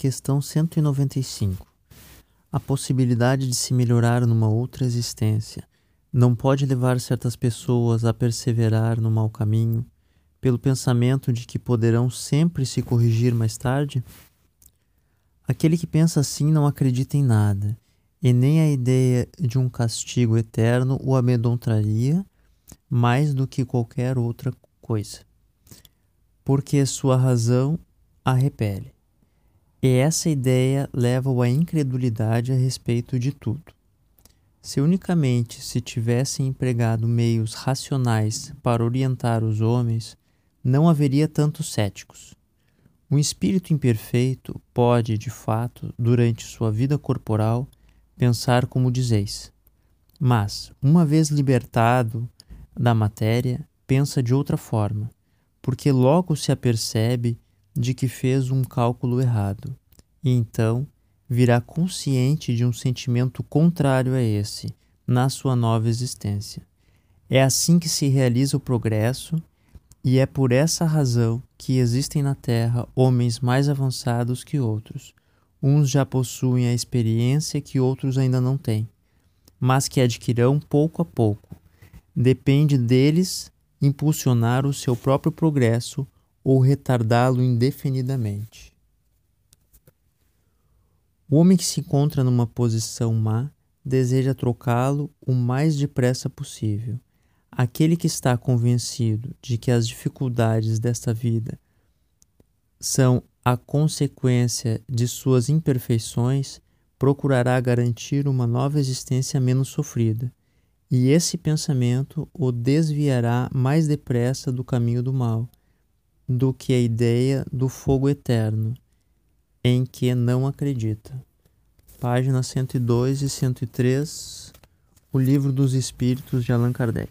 Questão 195. A possibilidade de se melhorar numa outra existência não pode levar certas pessoas a perseverar no mau caminho, pelo pensamento de que poderão sempre se corrigir mais tarde? Aquele que pensa assim não acredita em nada, e nem a ideia de um castigo eterno o amedrontaria mais do que qualquer outra coisa, porque sua razão a repele. E essa ideia leva-o à incredulidade a respeito de tudo. Se unicamente se tivessem empregado meios racionais para orientar os homens, não haveria tantos céticos. Um espírito imperfeito pode, de fato, durante sua vida corporal, pensar como dizeis. Mas, uma vez libertado da matéria, pensa de outra forma, porque logo se apercebe de que fez um cálculo errado, e então virá consciente de um sentimento contrário a esse na sua nova existência. É assim que se realiza o progresso e é por essa razão que existem na Terra homens mais avançados que outros. Uns já possuem a experiência que outros ainda não têm, mas que adquirão pouco a pouco. Depende deles impulsionar o seu próprio progresso ou retardá-lo indefinidamente. O homem que se encontra numa posição má deseja trocá-lo o mais depressa possível Aquele que está convencido de que as dificuldades desta vida são a consequência de suas imperfeições, procurará garantir uma nova existência menos sofrida, e esse pensamento o desviará mais depressa do caminho do mal do que a ideia do fogo eterno, em que não acredita. Páginas 102 e 103, O Livro dos Espíritos de Allan Kardec.